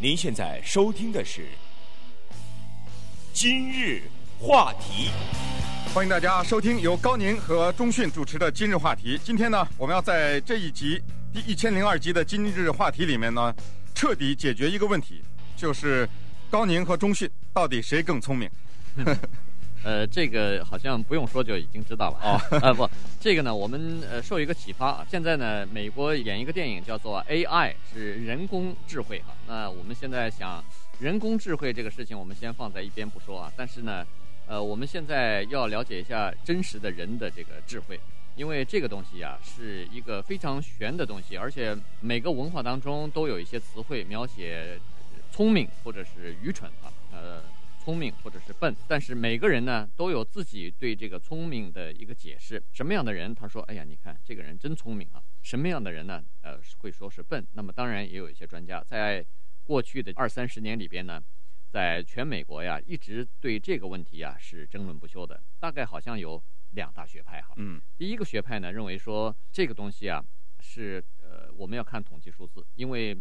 您现在收听的是《今日话题》，欢迎大家收听由高宁和钟迅主持的《今日话题》。今天呢，我们要在这一集第一千零二集的《今日话题》里面呢，彻底解决一个问题，就是高宁和钟迅到底谁更聪明？呃，这个好像不用说就已经知道了啊。呃，不，这个呢，我们呃受一个启发啊。现在呢，美国演一个电影叫做 AI，是人工智慧哈。那我们现在想，人工智慧这个事情，我们先放在一边不说啊。但是呢，呃，我们现在要了解一下真实的人的这个智慧，因为这个东西呀，是一个非常玄的东西，而且每个文化当中都有一些词汇描写聪明或者是愚蠢啊，呃。聪明或者是笨，但是每个人呢都有自己对这个聪明的一个解释。什么样的人他说：“哎呀，你看这个人真聪明啊。”什么样的人呢？呃，会说是笨。那么当然也有一些专家在过去的二三十年里边呢，在全美国呀一直对这个问题呀是争论不休的。大概好像有两大学派哈。嗯。第一个学派呢认为说这个东西啊是呃我们要看统计数字，因为。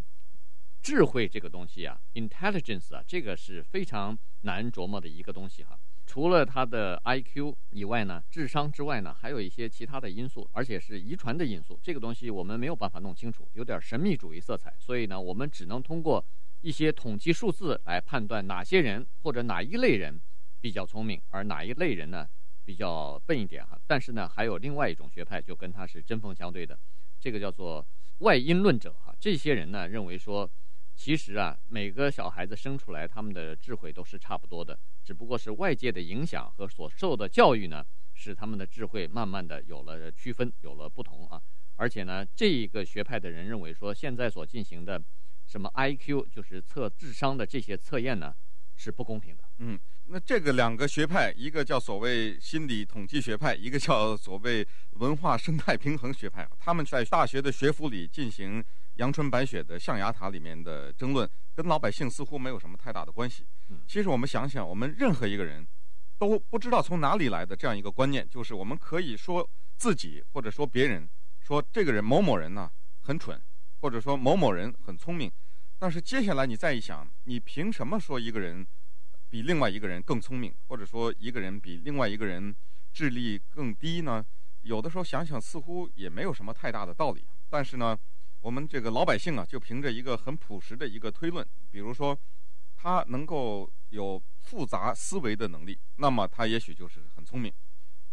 智慧这个东西啊，intelligence 啊，这个是非常难琢磨的一个东西哈。除了它的 IQ 以外呢，智商之外呢，还有一些其他的因素，而且是遗传的因素。这个东西我们没有办法弄清楚，有点神秘主义色彩。所以呢，我们只能通过一些统计数字来判断哪些人或者哪一类人比较聪明，而哪一类人呢比较笨一点哈。但是呢，还有另外一种学派就跟他是针锋相对的，这个叫做外因论者哈。这些人呢认为说。其实啊，每个小孩子生出来，他们的智慧都是差不多的，只不过是外界的影响和所受的教育呢，使他们的智慧慢慢的有了区分，有了不同啊。而且呢，这一个学派的人认为说，现在所进行的什么 IQ，就是测智商的这些测验呢，是不公平的。嗯，那这个两个学派，一个叫所谓心理统计学派，一个叫所谓文化生态平衡学派，他们在大学的学府里进行。阳春白雪的象牙塔里面的争论，跟老百姓似乎没有什么太大的关系。其实我们想想，我们任何一个人，都不知道从哪里来的这样一个观念，就是我们可以说自己或者说别人，说这个人某某人呢很蠢，或者说某某人很聪明。但是接下来你再一想，你凭什么说一个人比另外一个人更聪明，或者说一个人比另外一个人智力更低呢？有的时候想想，似乎也没有什么太大的道理。但是呢，我们这个老百姓啊，就凭着一个很朴实的一个推论，比如说，他能够有复杂思维的能力，那么他也许就是很聪明。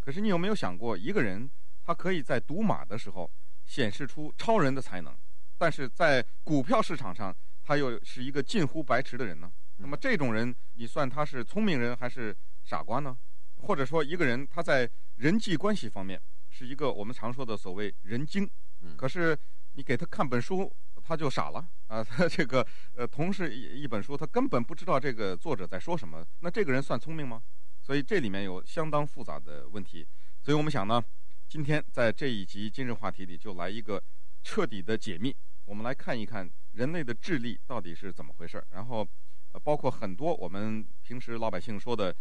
可是你有没有想过，一个人他可以在赌马的时候显示出超人的才能，但是在股票市场上他又是一个近乎白痴的人呢？那么这种人，你算他是聪明人还是傻瓜呢？或者说，一个人他在人际关系方面是一个我们常说的所谓人精，可是。你给他看本书，他就傻了啊！他这个呃，同是一一本书，他根本不知道这个作者在说什么。那这个人算聪明吗？所以这里面有相当复杂的问题。所以我们想呢，今天在这一集今日话题里就来一个彻底的解密。我们来看一看人类的智力到底是怎么回事儿。然后，呃，包括很多我们平时老百姓说的，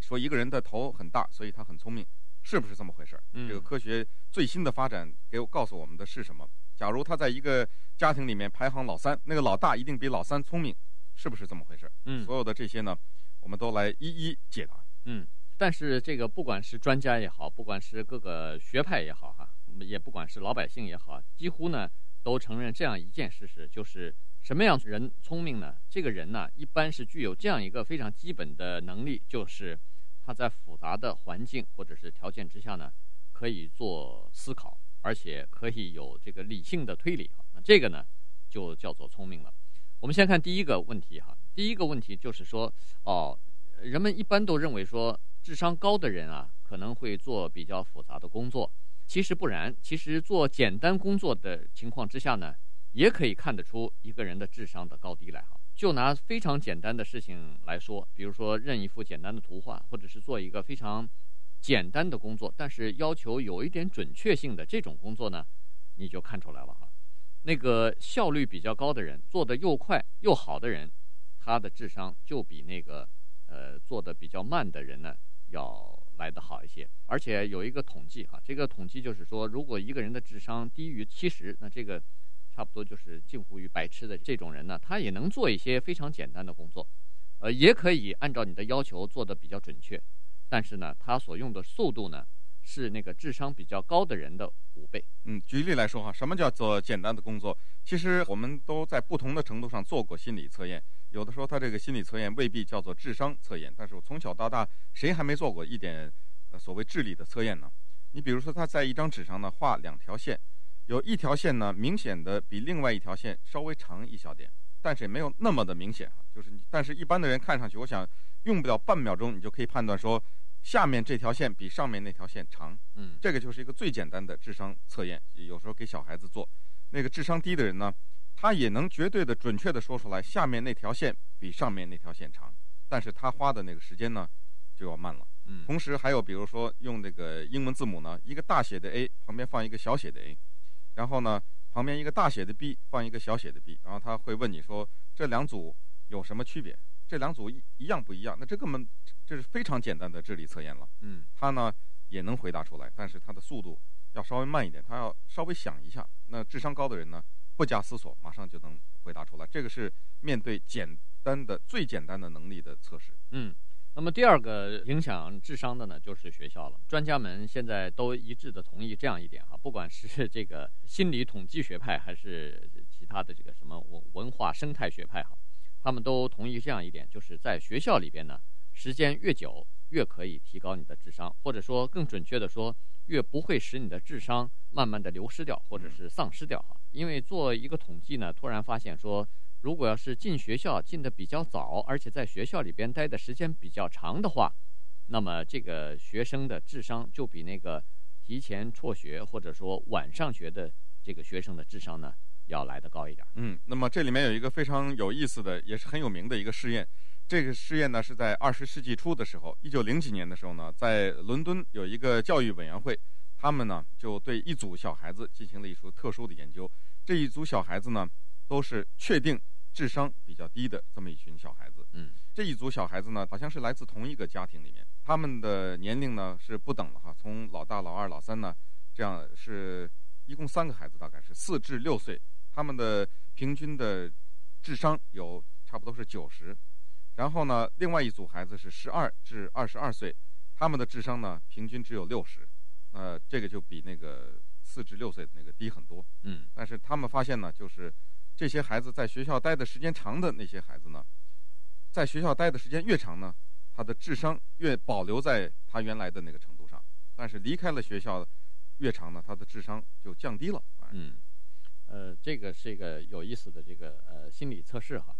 说一个人的头很大，所以他很聪明，是不是这么回事儿？这个科学最新的发展给我告诉我们的是什么？假如他在一个家庭里面排行老三，那个老大一定比老三聪明，是不是这么回事？嗯，所有的这些呢，我们都来一一解答。嗯，但是这个不管是专家也好，不管是各个学派也好，哈，也不管是老百姓也好，几乎呢都承认这样一件事实，就是什么样人聪明呢？这个人呢，一般是具有这样一个非常基本的能力，就是他在复杂的环境或者是条件之下呢，可以做思考。而且可以有这个理性的推理哈，那这个呢就叫做聪明了。我们先看第一个问题哈，第一个问题就是说，哦，人们一般都认为说智商高的人啊可能会做比较复杂的工作，其实不然，其实做简单工作的情况之下呢，也可以看得出一个人的智商的高低来哈。就拿非常简单的事情来说，比如说认一幅简单的图画，或者是做一个非常。简单的工作，但是要求有一点准确性的这种工作呢，你就看出来了哈。那个效率比较高的人，做得又快又好的人，他的智商就比那个呃做得比较慢的人呢要来得好一些。而且有一个统计哈，这个统计就是说，如果一个人的智商低于七十，那这个差不多就是近乎于白痴的这种人呢，他也能做一些非常简单的工作，呃，也可以按照你的要求做得比较准确，但是呢，他所用的速度呢，是那个智商比较高的人的五倍。嗯，举例来说哈，什么叫做简单的工作？其实我们都在不同的程度上做过心理测验，有的时候他这个心理测验未必叫做智商测验，但是我从小到大谁还没做过一点所谓智力的测验呢？你比如说他在一张纸上呢画两条线。有一条线呢，明显的比另外一条线稍微长一小点，但是也没有那么的明显哈。就是，但是一般的人看上去，我想用不了半秒钟，你就可以判断说，下面这条线比上面那条线长。嗯，这个就是一个最简单的智商测验，有时候给小孩子做。那个智商低的人呢，他也能绝对的准确的说出来，下面那条线比上面那条线长，但是他花的那个时间呢，就要慢了。嗯，同时还有比如说用那个英文字母呢，一个大写的 A 旁边放一个小写的 a。然后呢，旁边一个大写的 B 放一个小写的 B，然后他会问你说，这两组有什么区别？这两组一一样不一样？那这根本这是非常简单的智力测验了。嗯，他呢也能回答出来，但是他的速度要稍微慢一点，他要稍微想一下。那智商高的人呢，不加思索马上就能回答出来。这个是面对简单的最简单的能力的测试。嗯。那么第二个影响智商的呢，就是学校了。专家们现在都一致的同意这样一点哈，不管是 这个心理统计学派，还是其他的这个什么文文化生态学派哈，他们都同意这样一点，就是在学校里边呢，时间越久越可以提高你的智商，或者说更准确的说，越不会使你的智商慢慢的流失掉，或者是丧失掉哈。因为做一个统计呢，突然发现说。如果要是进学校进的比较早，而且在学校里边待的时间比较长的话，那么这个学生的智商就比那个提前辍学或者说晚上学的这个学生的智商呢要来的高一点。嗯，那么这里面有一个非常有意思的，也是很有名的一个试验。这个试验呢是在二十世纪初的时候，一九零几年的时候呢，在伦敦有一个教育委员会，他们呢就对一组小孩子进行了一组特殊的研究。这一组小孩子呢都是确定。智商比较低的这么一群小孩子，嗯，这一组小孩子呢，好像是来自同一个家庭里面，他们的年龄呢是不等的哈，从老大、老二、老三呢，这样是一共三个孩子，大概是四至六岁，他们的平均的智商有差不多是九十，然后呢，另外一组孩子是十二至二十二岁，他们的智商呢平均只有六十，呃，这个就比那个四至六岁的那个低很多，嗯，但是他们发现呢，就是。这些孩子在学校待的时间长的那些孩子呢，在学校待的时间越长呢，他的智商越保留在他原来的那个程度上。但是离开了学校越长呢，他的智商就降低了。嗯，呃，这个是一个有意思的这个呃心理测试哈，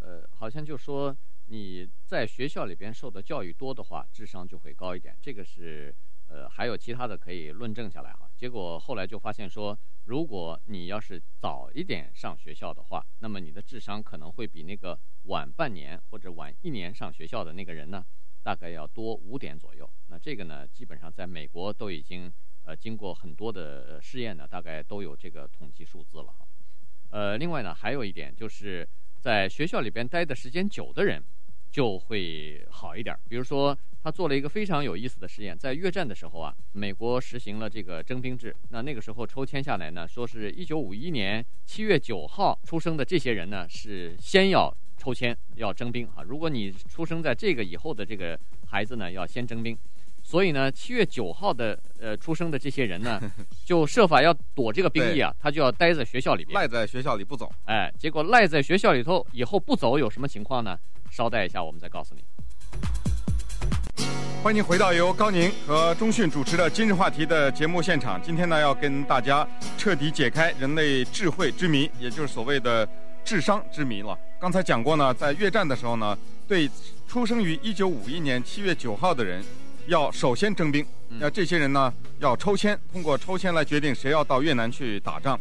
呃，好像就说你在学校里边受的教育多的话，智商就会高一点。这个是呃还有其他的可以论证下来哈。结果后来就发现说。如果你要是早一点上学校的话，那么你的智商可能会比那个晚半年或者晚一年上学校的那个人呢，大概要多五点左右。那这个呢，基本上在美国都已经呃经过很多的试验呢，大概都有这个统计数字了哈。呃，另外呢，还有一点就是在学校里边待的时间久的人就会好一点，比如说。他做了一个非常有意思的实验，在越战的时候啊，美国实行了这个征兵制。那那个时候抽签下来呢，说是一九五一年七月九号出生的这些人呢，是先要抽签要征兵啊。如果你出生在这个以后的这个孩子呢，要先征兵。所以呢，七月九号的呃出生的这些人呢，就设法要躲这个兵役啊，他就要待在学校里边，赖在学校里不走。哎，结果赖在学校里头以后不走有什么情况呢？稍待一下，我们再告诉你。欢迎回到由高宁和钟迅主持的《今日话题》的节目现场。今天呢，要跟大家彻底解开人类智慧之谜，也就是所谓的智商之谜了。刚才讲过呢，在越战的时候呢，对出生于一九五一年七月九号的人，要首先征兵。那这些人呢，要抽签，通过抽签来决定谁要到越南去打仗。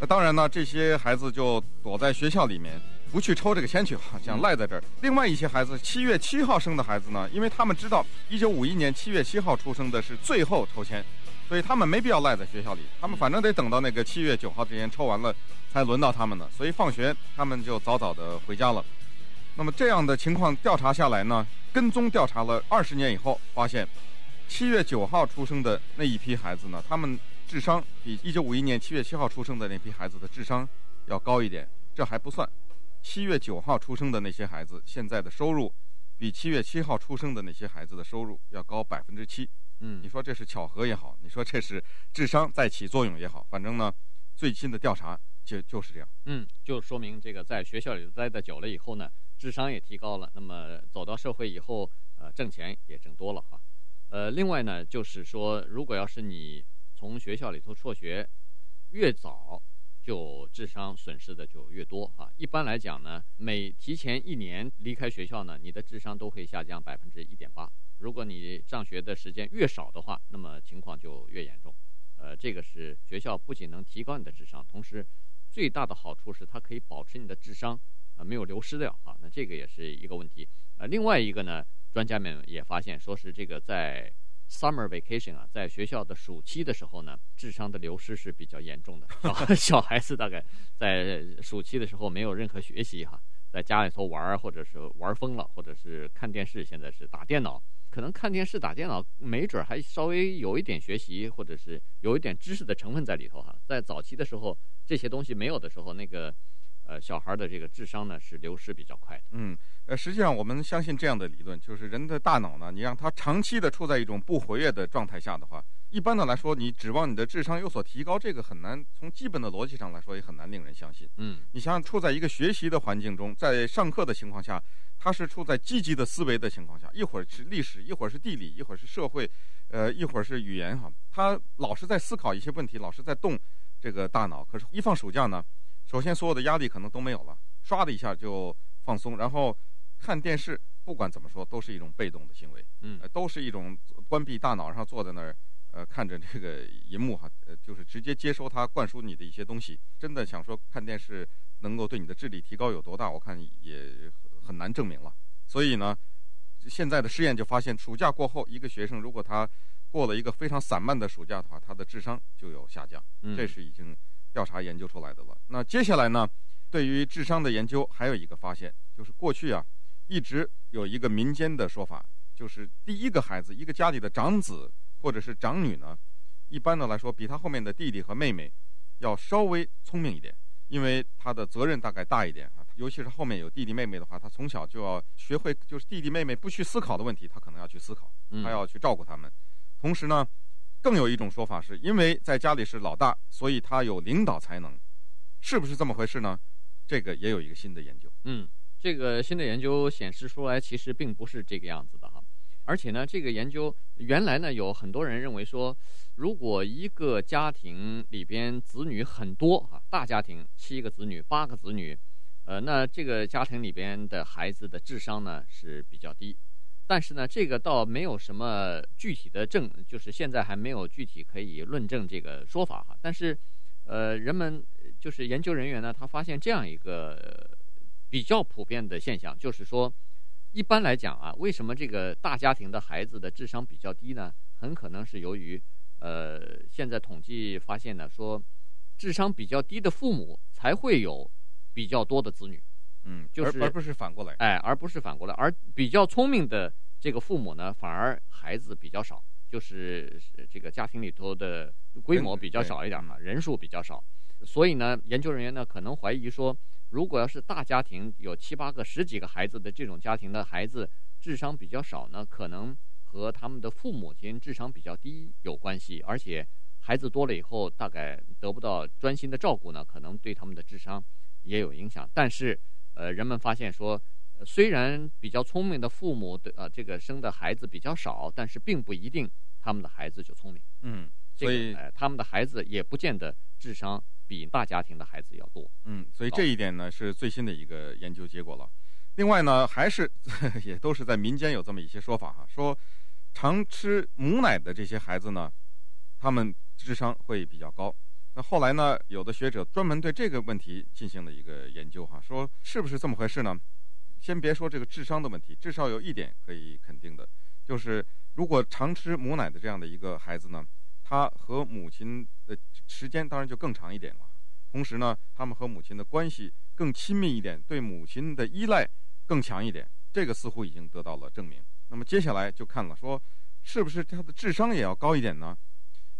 那当然呢，这些孩子就躲在学校里面。不去抽这个签去，好像赖在这儿。另外一些孩子，七月七号生的孩子呢，因为他们知道一九五一年七月七号出生的是最后抽签，所以他们没必要赖在学校里。他们反正得等到那个七月九号之前抽完了，才轮到他们呢。所以放学他们就早早的回家了。那么这样的情况调查下来呢，跟踪调查了二十年以后，发现七月九号出生的那一批孩子呢，他们智商比一九五一年七月七号出生的那批孩子的智商要高一点。这还不算，七月九号出生的那些孩子现在的收入，比七月七号出生的那些孩子的收入要高百分之七。嗯，你说这是巧合也好，你说这是智商在起作用也好，反正呢，最新的调查就就是这样。嗯，就说明这个在学校里待的久了以后呢，智商也提高了。那么走到社会以后，呃，挣钱也挣多了哈。呃，另外呢，就是说，如果要是你从学校里头辍学越早，就智商损失的就越多哈。一般来讲呢，每提前一年离开学校呢，你的智商都会下降百分之一点八。如果你上学的时间越少的话，那么情况就越严重。呃，这个是学校不仅能提高你的智商，同时最大的好处是它可以保持你的智商呃没有流失掉哈。那这个也是一个问题。呃，另外一个呢，专家们也发现，说是这个在 summer vacation 啊，在学校的暑期的时候呢，智商的流失是比较严重的。小孩 子大概在暑期的时候没有任何学习哈，在家里头玩或者是玩疯了，或者是看电视，现在是打电脑。可能看电视、打电脑，没准还稍微有一点学习，或者是有一点知识的成分在里头哈。在早期的时候，这些东西没有的时候，那个呃小孩的这个智商呢是流失比较快的。嗯，呃，实际上我们相信这样的理论，就是人的大脑呢，你让他长期的处在一种不活跃的状态下的话。一般的来说，你指望你的智商有所提高，这个很难。从基本的逻辑上来说，也很难令人相信。嗯，你想想，处在一个学习的环境中，在上课的情况下，他是处在积极的思维的情况下，一会儿是历史，一会儿是地理，一会儿是社会，呃，一会儿是语言哈。他老是在思考一些问题，老是在动这个大脑。可是，一放暑假呢，首先所有的压力可能都没有了，唰的一下就放松，然后看电视，不管怎么说，都是一种被动的行为。嗯，都是一种关闭大脑，然后坐在那儿。呃，看着这个荧幕哈，呃，就是直接接收它灌输你的一些东西。真的想说看电视能够对你的智力提高有多大，我看也很难证明了。所以呢，现在的试验就发现，暑假过后，一个学生如果他过了一个非常散漫的暑假的话，他的智商就有下降。这是已经调查研究出来的了。那接下来呢，对于智商的研究还有一个发现，就是过去啊，一直有一个民间的说法，就是第一个孩子，一个家里的长子。或者是长女呢，一般的来说，比他后面的弟弟和妹妹要稍微聪明一点，因为他的责任大概大一点啊。尤其是后面有弟弟妹妹的话，他从小就要学会，就是弟弟妹妹不去思考的问题，他可能要去思考，他要去照顾他们。同时呢，更有一种说法是，因为在家里是老大，所以他有领导才能，是不是这么回事呢？这个也有一个新的研究。嗯，这个新的研究显示出来，其实并不是这个样子的哈。而且呢，这个研究原来呢，有很多人认为说，如果一个家庭里边子女很多啊，大家庭七个子女、八个子女，呃，那这个家庭里边的孩子的智商呢是比较低。但是呢，这个倒没有什么具体的证，就是现在还没有具体可以论证这个说法哈。但是，呃，人们就是研究人员呢，他发现这样一个比较普遍的现象，就是说。一般来讲啊，为什么这个大家庭的孩子的智商比较低呢？很可能是由于，呃，现在统计发现呢，说智商比较低的父母才会有比较多的子女，嗯，就是而而不是反过来，哎，而不是反过来，而比较聪明的这个父母呢，反而孩子比较少，就是这个家庭里头的规模比较少一点嘛，人数比较少，所以呢，研究人员呢可能怀疑说。如果要是大家庭有七八个、十几个孩子的这种家庭的孩子智商比较少呢，可能和他们的父母亲智商比较低有关系。而且孩子多了以后，大概得不到专心的照顾呢，可能对他们的智商也有影响。但是，呃，人们发现说，虽然比较聪明的父母的呃这个生的孩子比较少，但是并不一定他们的孩子就聪明。嗯，所以、这个呃、他们的孩子也不见得智商。比大家庭的孩子要多，嗯，所以这一点呢是最新的一个研究结果了。另外呢，还是 也都是在民间有这么一些说法哈，说常吃母奶的这些孩子呢，他们智商会比较高。那后来呢，有的学者专门对这个问题进行了一个研究哈，说是不是这么回事呢？先别说这个智商的问题，至少有一点可以肯定的，就是如果常吃母奶的这样的一个孩子呢，他和母亲的时间当然就更长一点了，同时呢，他们和母亲的关系更亲密一点，对母亲的依赖更强一点，这个似乎已经得到了证明。那么接下来就看了，说是不是他的智商也要高一点呢？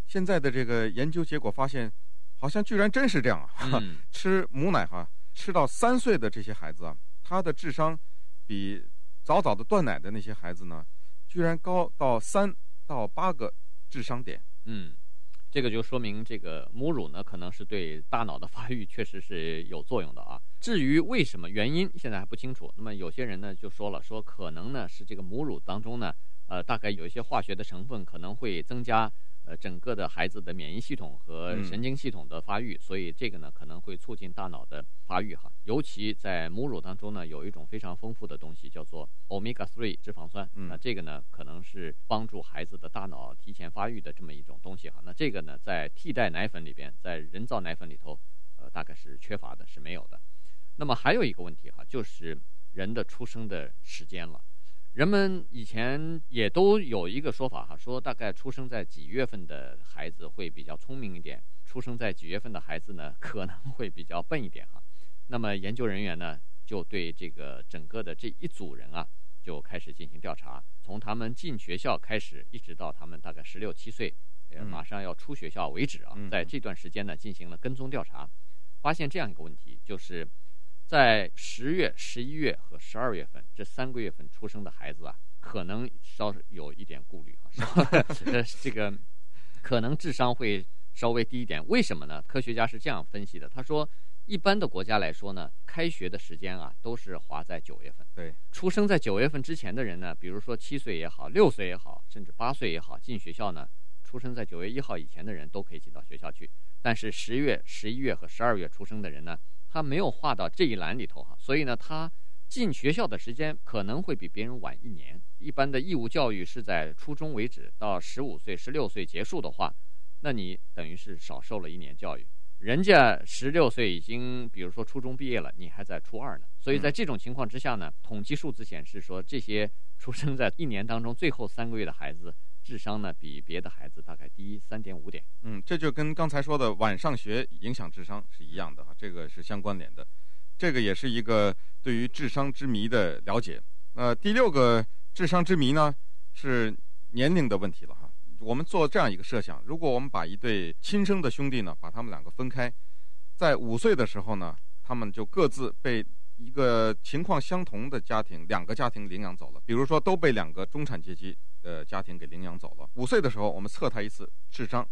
现在的这个研究结果发现，好像居然真是这样啊！嗯、吃母奶哈，吃到三岁的这些孩子啊，他的智商比早早的断奶的那些孩子呢，居然高到三到八个智商点。嗯，这个就说明这个母乳呢，可能是对大脑的发育确实是有作用的啊。至于为什么原因，现在还不清楚。那么有些人呢就说了，说可能呢是这个母乳当中呢，呃，大概有一些化学的成分可能会增加。呃，整个的孩子的免疫系统和神经系统的发育，嗯、所以这个呢可能会促进大脑的发育哈。尤其在母乳当中呢，有一种非常丰富的东西叫做 omega three 脂肪酸，那、嗯、这个呢可能是帮助孩子的大脑提前发育的这么一种东西哈。那这个呢在替代奶粉里边，在人造奶粉里头，呃，大概是缺乏的，是没有的。那么还有一个问题哈，就是人的出生的时间了。人们以前也都有一个说法哈，说大概出生在几月份的孩子会比较聪明一点，出生在几月份的孩子呢可能会比较笨一点哈。那么研究人员呢就对这个整个的这一组人啊就开始进行调查，从他们进学校开始，一直到他们大概十六七岁，呃，马上要出学校为止啊，在这段时间呢进行了跟踪调查，发现这样一个问题就是。在十月、十一月和十二月份这三个月份出生的孩子啊，可能稍有一点顾虑哈，呃，这个可能智商会稍微低一点。为什么呢？科学家是这样分析的，他说，一般的国家来说呢，开学的时间啊都是划在九月份。对，出生在九月份之前的人呢，比如说七岁也好，六岁也好，甚至八岁也好，进学校呢，出生在九月一号以前的人都可以进到学校去。但是十月、十一月和十二月出生的人呢，他没有划到这一栏里头哈，所以呢，他进学校的时间可能会比别人晚一年。一般的义务教育是在初中为止，到十五岁、十六岁结束的话，那你等于是少受了一年教育。人家十六岁已经，比如说初中毕业了，你还在初二呢。所以在这种情况之下呢，统计数字显示说，这些出生在一年当中最后三个月的孩子。智商呢，比别的孩子大概低三点五点。嗯，这就跟刚才说的晚上学影响智商是一样的哈，这个是相关联的。这个也是一个对于智商之谜的了解。呃，第六个智商之谜呢是年龄的问题了哈。我们做这样一个设想：如果我们把一对亲生的兄弟呢，把他们两个分开，在五岁的时候呢，他们就各自被一个情况相同的家庭，两个家庭领养走了。比如说，都被两个中产阶级。的家庭给领养走了。五岁的时候，我们测他一次智商；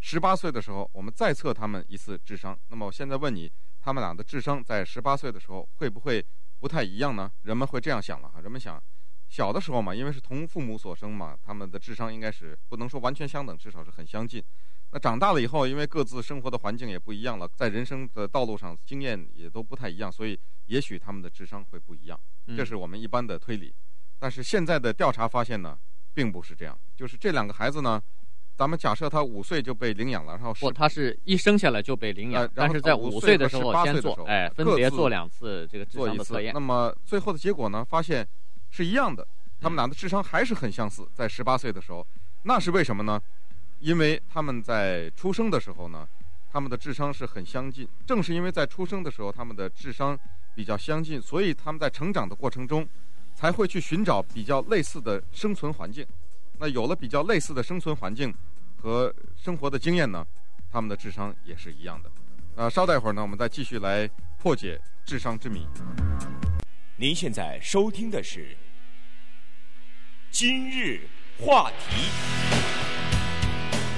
十八岁的时候，我们再测他们一次智商。那么我现在问你，他们俩的智商在十八岁的时候会不会不太一样呢？人们会这样想了哈。人们想，小的时候嘛，因为是同父母所生嘛，他们的智商应该是不能说完全相等，至少是很相近。那长大了以后，因为各自生活的环境也不一样了，在人生的道路上经验也都不太一样，所以也许他们的智商会不一样。这是我们一般的推理。但是现在的调查发现呢？并不是这样，就是这两个孩子呢，咱们假设他五岁就被领养了，然后不，他是一生下来就被领养，呃、但是在五岁的时候先做，哎，分别做两次这个智商的测验。那么最后的结果呢，发现是一样的，他们俩的智商还是很相似，在十八岁的时候，那是为什么呢？因为他们在出生的时候呢，他们的智商是很相近，正是因为在出生的时候他们的智商比较相近，所以他们在成长的过程中。才会去寻找比较类似的生存环境，那有了比较类似的生存环境和生活的经验呢，他们的智商也是一样的。那，稍待一会儿呢，我们再继续来破解智商之谜。您现在收听的是今日话题，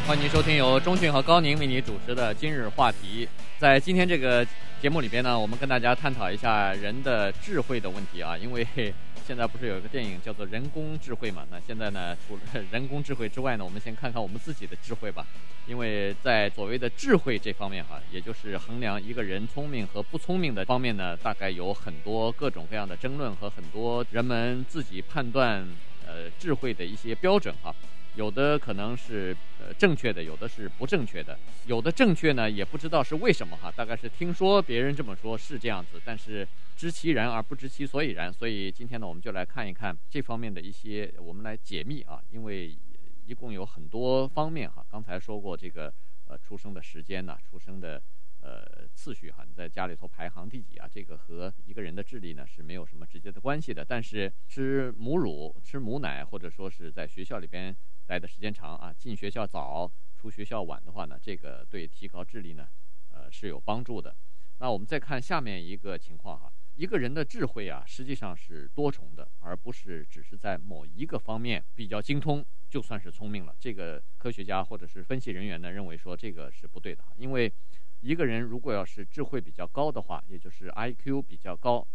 欢迎收听由中讯和高宁为你主持的今日话题。在今天这个节目里边呢，我们跟大家探讨一下人的智慧的问题啊，因为。现在不是有一个电影叫做《人工智慧》嘛？那现在呢，除了人工智慧之外呢，我们先看看我们自己的智慧吧。因为在所谓的智慧这方面哈，也就是衡量一个人聪明和不聪明的方面呢，大概有很多各种各样的争论和很多人们自己判断呃智慧的一些标准哈。有的可能是呃正确的，有的是不正确的，有的正确呢也不知道是为什么哈，大概是听说别人这么说，是这样子，但是知其然而不知其所以然，所以今天呢，我们就来看一看这方面的一些，我们来解密啊，因为一共有很多方面哈，刚才说过这个呃出生的时间呐，出生的。呃，次序哈，你在家里头排行第几啊？这个和一个人的智力呢是没有什么直接的关系的。但是吃母乳、吃母奶，或者说是在学校里边待的时间长啊，进学校早、出学校晚的话呢，这个对提高智力呢呃是有帮助的。那我们再看下面一个情况哈，一个人的智慧啊，实际上是多重的，而不是只是在某一个方面比较精通就算是聪明了。这个科学家或者是分析人员呢认为说这个是不对的，因为一个人如果要是智慧比较高的话，也就是 IQ 比较高，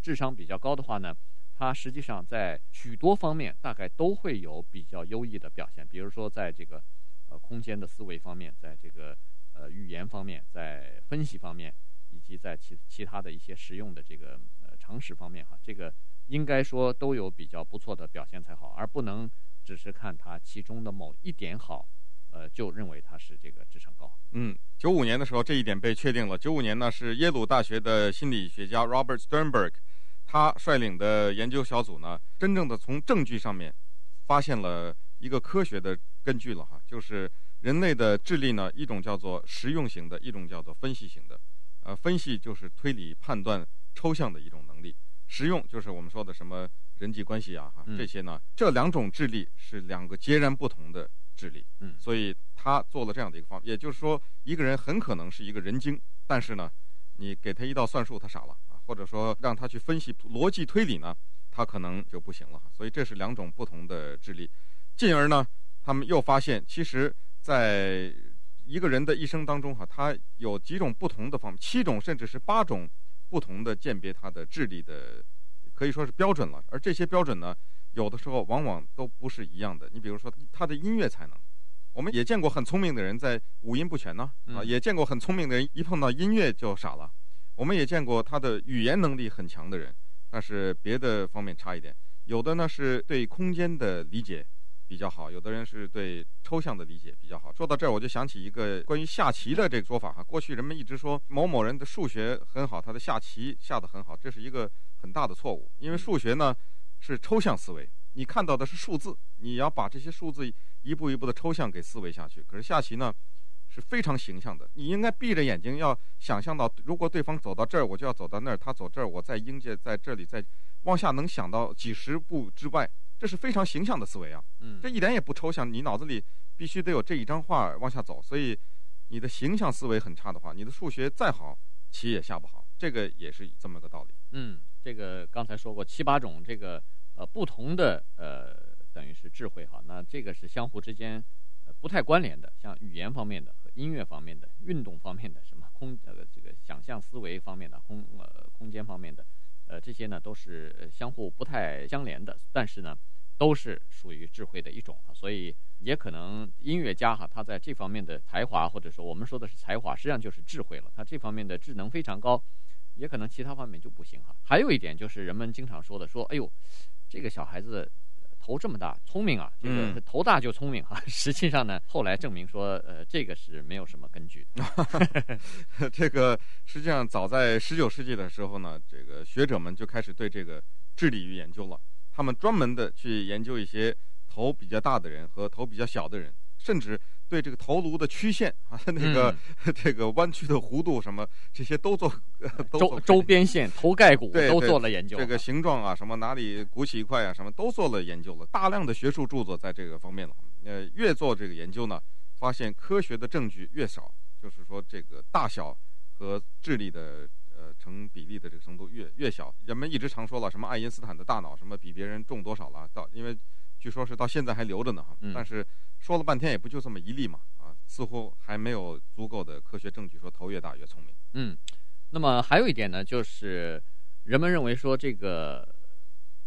智商比较高的话呢，他实际上在许多方面大概都会有比较优异的表现，比如说在这个呃空间的思维方面，在这个呃语言方面，在分析方面。以及在其其他的一些实用的这个呃常识方面哈，这个应该说都有比较不错的表现才好，而不能只是看他其中的某一点好，呃，就认为他是这个智商高。嗯，九五年的时候这一点被确定了。九五年呢是耶鲁大学的心理学家 Robert Sternberg，他率领的研究小组呢，真正的从证据上面发现了一个科学的根据了哈，就是人类的智力呢，一种叫做实用型的，一种叫做分析型的。呃，分析就是推理判断抽象的一种能力，实用就是我们说的什么人际关系啊，哈，这些呢，这两种智力是两个截然不同的智力。嗯，所以他做了这样的一个方，也就是说，一个人很可能是一个人精，但是呢，你给他一道算术，他傻了啊，或者说让他去分析逻辑推理呢，他可能就不行了。所以这是两种不同的智力。进而呢，他们又发现，其实，在一个人的一生当中，哈，他有几种不同的方面，七种甚至是八种不同的鉴别他的智力的，可以说是标准了。而这些标准呢，有的时候往往都不是一样的。你比如说他的音乐才能，我们也见过很聪明的人在五音不全呢，啊，也见过很聪明的人一碰到音乐就傻了。我们也见过他的语言能力很强的人，但是别的方面差一点。有的呢是对空间的理解。比较好，有的人是对抽象的理解比较好。说到这儿，我就想起一个关于下棋的这个说法哈。过去人们一直说某某人的数学很好，他的下棋下得很好，这是一个很大的错误。因为数学呢是抽象思维，你看到的是数字，你要把这些数字一步一步的抽象给思维下去。可是下棋呢是非常形象的，你应该闭着眼睛要想象到，如果对方走到这儿，我就要走到那儿；他走这儿，我在音阶在这里，再往下能想到几十步之外。这是非常形象的思维啊，嗯，这一点也不抽象，你脑子里必须得有这一张画往下走，所以你的形象思维很差的话，你的数学再好，棋也下不好，这个也是这么个道理。嗯，这个刚才说过七八种这个呃不同的呃等于是智慧哈，那这个是相互之间不太关联的，像语言方面的和音乐方面的、运动方面的、什么空呃这个想象思维方面的、空呃空间方面的，呃这些呢都是相互不太相连的，但是呢。都是属于智慧的一种，所以也可能音乐家哈，他在这方面的才华，或者说我们说的是才华，实际上就是智慧了。他这方面的智能非常高，也可能其他方面就不行哈。还有一点就是人们经常说的，说哎呦，这个小孩子头这么大，聪明啊，这个头大就聪明哈。实际上呢，后来证明说，呃，这个是没有什么根据的。这个实际上早在十九世纪的时候呢，这个学者们就开始对这个智力与研究了。他们专门的去研究一些头比较大的人和头比较小的人，甚至对这个头颅的曲线啊，那个、嗯、这个弯曲的弧度什么这些都做，都做周周边线、头盖骨都做了研究。这个形状啊，什么哪里鼓起一块啊，什么都做了研究了，大量的学术著作在这个方面了。呃，越做这个研究呢，发现科学的证据越少，就是说这个大小和智力的。呃，成比例的这个程度越越小，人们一直常说了什么爱因斯坦的大脑什么比别人重多少了，到因为据说是到现在还留着呢哈，但是说了半天也不就这么一例嘛啊，似乎还没有足够的科学证据说头越大越聪明。嗯，那么还有一点呢，就是人们认为说这个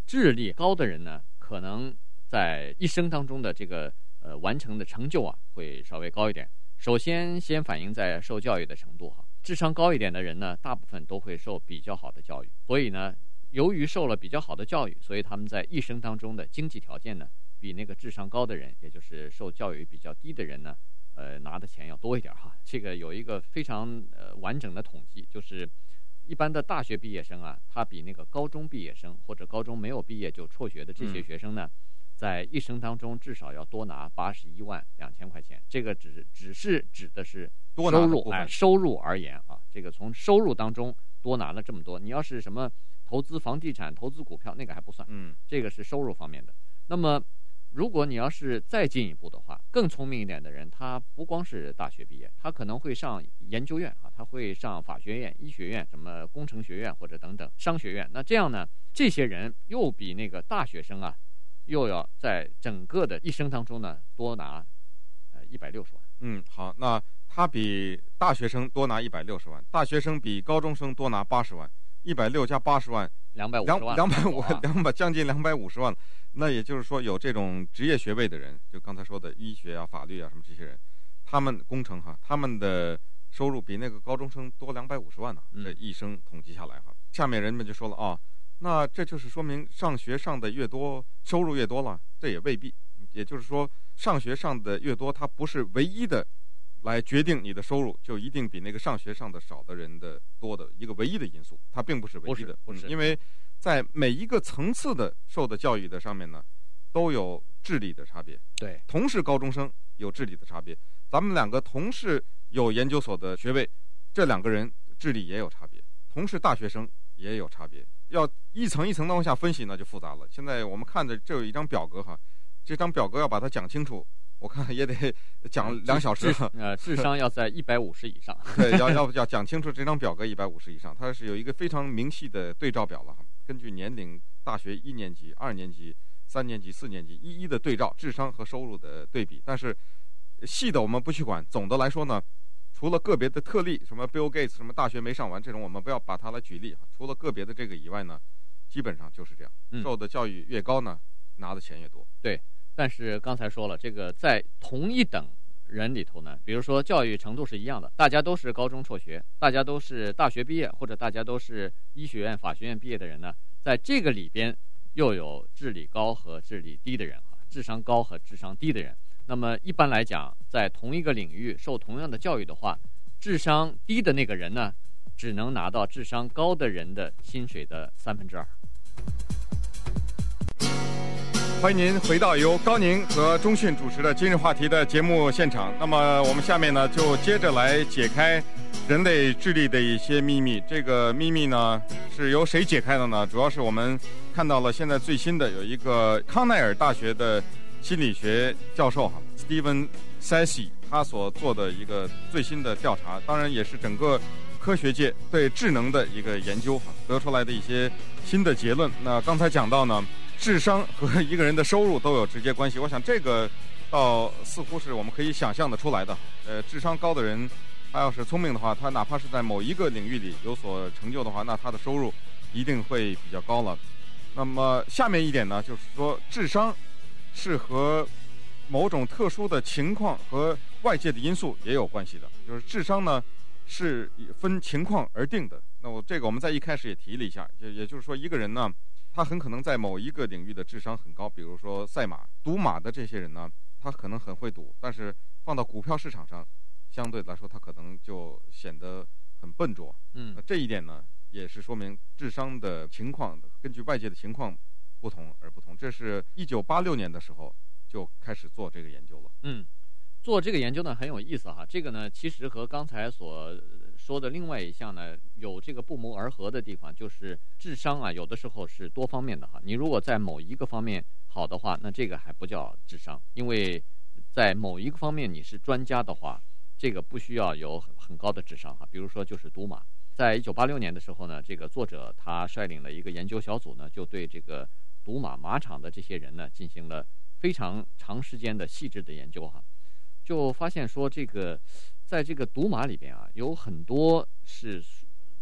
智力高的人呢，可能在一生当中的这个呃完成的成就啊会稍微高一点。首先，先反映在受教育的程度哈。智商高一点的人呢，大部分都会受比较好的教育，所以呢，由于受了比较好的教育，所以他们在一生当中的经济条件呢，比那个智商高的人，也就是受教育比较低的人呢，呃，拿的钱要多一点哈。这个有一个非常呃完整的统计，就是一般的大学毕业生啊，他比那个高中毕业生或者高中没有毕业就辍学的这些学生呢，嗯、在一生当中至少要多拿八十一万两千块钱。这个只只是指的是。收入哎，收入而言啊，这个从收入当中多拿了这么多。你要是什么投资房地产、投资股票，那个还不算。嗯，这个是收入方面的。那么，如果你要是再进一步的话，更聪明一点的人，他不光是大学毕业，他可能会上研究院啊，他会上法学院、医学院、什么工程学院或者等等商学院。那这样呢，这些人又比那个大学生啊，又要在整个的一生当中呢多拿呃一百六十万。嗯，好，那他比大学生多拿一百六十万，大学生比高中生多拿八十万，一百六加八十万，两百五两百五，两百将近两百五十万。那也就是说，有这种职业学位的人，就刚才说的医学啊、法律啊什么这些人，他们工程哈，他们的收入比那个高中生多两百五十万呢。这一生统计下来哈，下面人们就说了啊，那这就是说明上学上的越多，收入越多了。这也未必，也就是说，上学上的越多，它不是唯一的来决定你的收入就一定比那个上学上的少的人的多的一个唯一的因素，它并不是唯一的，不是，因为。在每一个层次的受的教育的上面呢，都有智力的差别。对，同是高中生有智力的差别。咱们两个同是有研究所的学位，这两个人智力也有差别。同是大学生也有差别。要一层一层的往下分析，那就复杂了。现在我们看的这有一张表格哈，这张表格要把它讲清楚，我看也得 讲两小时。呃，智商要在一百五十以上。对，要 要要讲清楚这张表格一百五十以上，它是有一个非常明细的对照表了哈。根据年龄，大学一年级、二年级、三年级、四年级一一的对照智商和收入的对比，但是细的我们不去管。总的来说呢，除了个别的特例，什么 Bill Gates 什么大学没上完这种，我们不要把它来举例。除了个别的这个以外呢，基本上就是这样。受的教育越高呢，拿的钱越多。对，但是刚才说了，这个在同一等人里头呢，比如说教育程度是一样的，大家都是高中辍学，大家都是大学毕业，或者大家都是医学院、法学院毕业的人呢，在这个里边又有智力高和智力低的人哈，智商高和智商低的人。那么一般来讲，在同一个领域受同样的教育的话，智商低的那个人呢，只能拿到智商高的人的薪水的三分之二。欢迎您回到由高宁和钟迅主持的今日话题的节目现场。那么我们下面呢，就接着来解开人类智力的一些秘密。这个秘密呢，是由谁解开的呢？主要是我们看到了现在最新的有一个康奈尔大学的心理学教授哈，Steven Ceci，他所做的一个最新的调查，当然也是整个科学界对智能的一个研究哈，得出来的一些新的结论。那刚才讲到呢。智商和一个人的收入都有直接关系，我想这个倒似乎是我们可以想象得出来的。呃，智商高的人，他要是聪明的话，他哪怕是在某一个领域里有所成就的话，那他的收入一定会比较高了。那么下面一点呢，就是说智商是和某种特殊的情况和外界的因素也有关系的，就是智商呢是分情况而定的。那我这个我们在一开始也提了一下，也也就是说一个人呢。他很可能在某一个领域的智商很高，比如说赛马、赌马的这些人呢，他可能很会赌，但是放到股票市场上，相对来说他可能就显得很笨拙。嗯，那这一点呢，也是说明智商的情况根据外界的情况不同而不同。这是一九八六年的时候就开始做这个研究了。嗯，做这个研究呢很有意思哈，这个呢其实和刚才所说的另外一项呢，有这个不谋而合的地方，就是智商啊，有的时候是多方面的哈。你如果在某一个方面好的话，那这个还不叫智商，因为在某一个方面你是专家的话，这个不需要有很很高的智商哈。比如说就是赌马，在一九八六年的时候呢，这个作者他率领了一个研究小组呢，就对这个赌马马场的这些人呢，进行了非常长时间的细致的研究哈，就发现说这个。在这个赌马里边啊，有很多是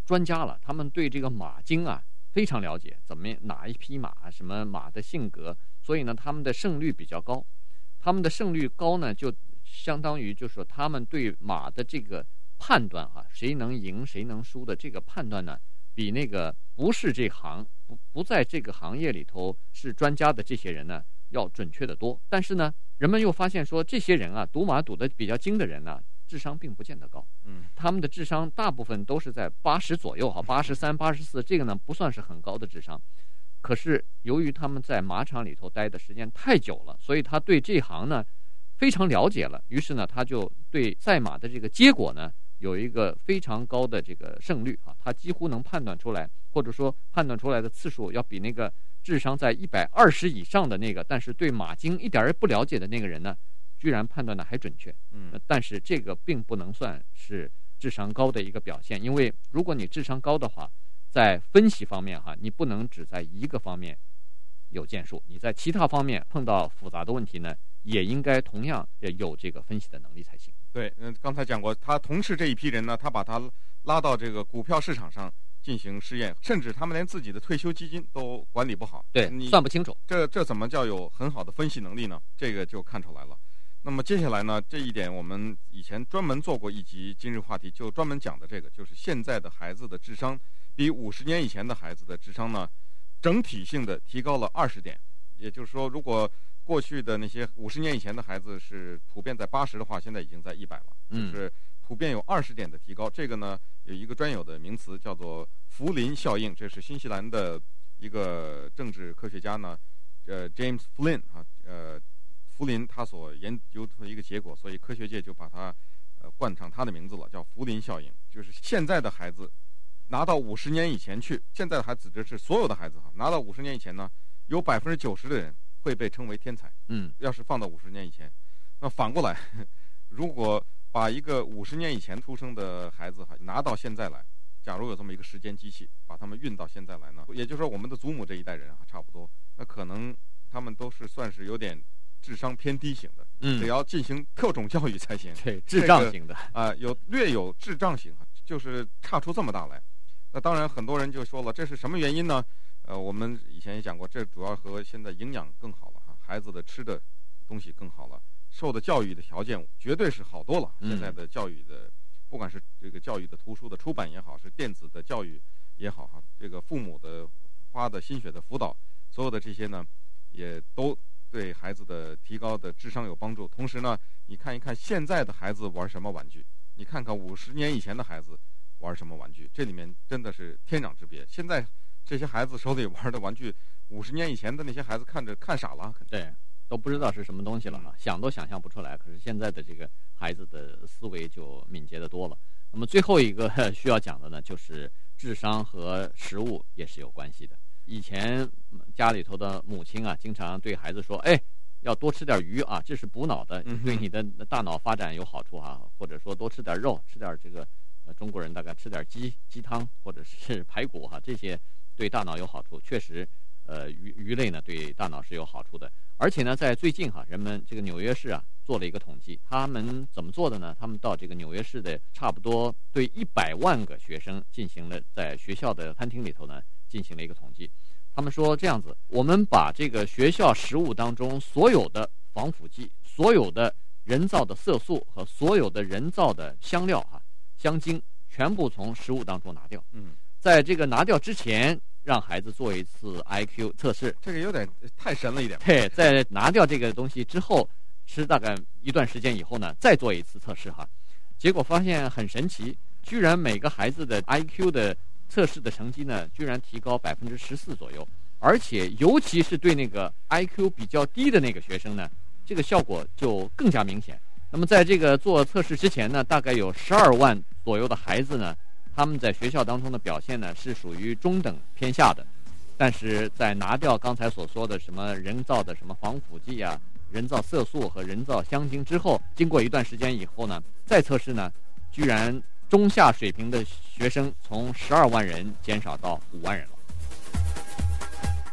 专家了，他们对这个马经啊非常了解，怎么哪一匹马，什么马的性格，所以呢，他们的胜率比较高。他们的胜率高呢，就相当于就是说，他们对马的这个判断、啊，谁能赢谁能输的这个判断呢，比那个不是这行不不在这个行业里头是专家的这些人呢要准确得多。但是呢，人们又发现说，这些人啊，赌马赌得比较精的人呢。智商并不见得高，嗯，他们的智商大部分都是在八十左右，哈，八十三、八十四，这个呢不算是很高的智商。可是由于他们在马场里头待的时间太久了，所以他对这行呢非常了解了。于是呢，他就对赛马的这个结果呢有一个非常高的这个胜率啊，他几乎能判断出来，或者说判断出来的次数要比那个智商在一百二十以上的那个，但是对马经一点儿也不了解的那个人呢。居然判断的还准确，嗯，但是这个并不能算是智商高的一个表现。因为如果你智商高的话，在分析方面哈，你不能只在一个方面有建树，你在其他方面碰到复杂的问题呢，也应该同样也有这个分析的能力才行。对，嗯，刚才讲过，他同事这一批人呢，他把他拉到这个股票市场上进行试验，甚至他们连自己的退休基金都管理不好，对，你算不清楚，这这怎么叫有很好的分析能力呢？这个就看出来了。那么接下来呢，这一点我们以前专门做过一集今日话题，就专门讲的这个，就是现在的孩子的智商比五十年以前的孩子的智商呢，整体性的提高了二十点。也就是说，如果过去的那些五十年以前的孩子是普遍在八十的话，现在已经在一百了，就是普遍有二十点的提高。这个呢，有一个专有的名词叫做福林效应，这是新西兰的一个政治科学家呢，呃，James Flynn 啊，呃，福林他所研究出的一个结果，所以科学界就把它呃冠上他的名字了，叫福林效应。就是现在的孩子拿到五十年以前去，现在的孩子指的是所有的孩子哈，拿到五十年以前呢，有百分之九十的人。会被称为天才。嗯，要是放到五十年以前，那反过来，如果把一个五十年以前出生的孩子哈拿到现在来，假如有这么一个时间机器，把他们运到现在来呢，也就是说我们的祖母这一代人啊，差不多，那可能他们都是算是有点智商偏低型的，嗯，得要进行特种教育才行。对，智障型的啊、呃，有略有智障型，就是差出这么大来。那当然，很多人就说了，这是什么原因呢？呃，我们以前也讲过，这主要和现在营养更好了哈，孩子的吃的东西更好了，受的教育的条件绝对是好多了。现在的教育的，不管是这个教育的图书的出版也好，是电子的教育也好哈，这个父母的花的心血的辅导，所有的这些呢，也都对孩子的提高的智商有帮助。同时呢，你看一看现在的孩子玩什么玩具，你看看五十年以前的孩子玩什么玩具，这里面真的是天壤之别。现在。这些孩子手里玩的玩具，五十年以前的那些孩子看着看傻了，对，都不知道是什么东西了哈，想都想象不出来。可是现在的这个孩子的思维就敏捷得多了。那么最后一个 需要讲的呢，就是智商和食物也是有关系的。以前家里头的母亲啊，经常对孩子说：“哎，要多吃点鱼啊，这是补脑的，对你的大脑发展有好处啊。”或者说多吃点肉，吃点这个呃中国人大概吃点鸡鸡汤或者是 排骨哈这些。对大脑有好处，确实，呃，鱼鱼类呢对大脑是有好处的。而且呢，在最近哈，人们这个纽约市啊做了一个统计，他们怎么做的呢？他们到这个纽约市的差不多对一百万个学生进行了在学校的餐厅里头呢进行了一个统计。他们说这样子，我们把这个学校食物当中所有的防腐剂、所有的人造的色素和所有的人造的香料哈、香精全部从食物当中拿掉。嗯。在这个拿掉之前，让孩子做一次 IQ 测试，这个有点太神了一点。对，在拿掉这个东西之后，吃大概一段时间以后呢，再做一次测试哈，结果发现很神奇，居然每个孩子的 IQ 的测试的成绩呢，居然提高百分之十四左右，而且尤其是对那个 IQ 比较低的那个学生呢，这个效果就更加明显。那么在这个做测试之前呢，大概有十二万左右的孩子呢。他们在学校当中的表现呢，是属于中等偏下的，但是在拿掉刚才所说的什么人造的什么防腐剂啊、人造色素和人造香精之后，经过一段时间以后呢，再测试呢，居然中下水平的学生从十二万人减少到五万人了。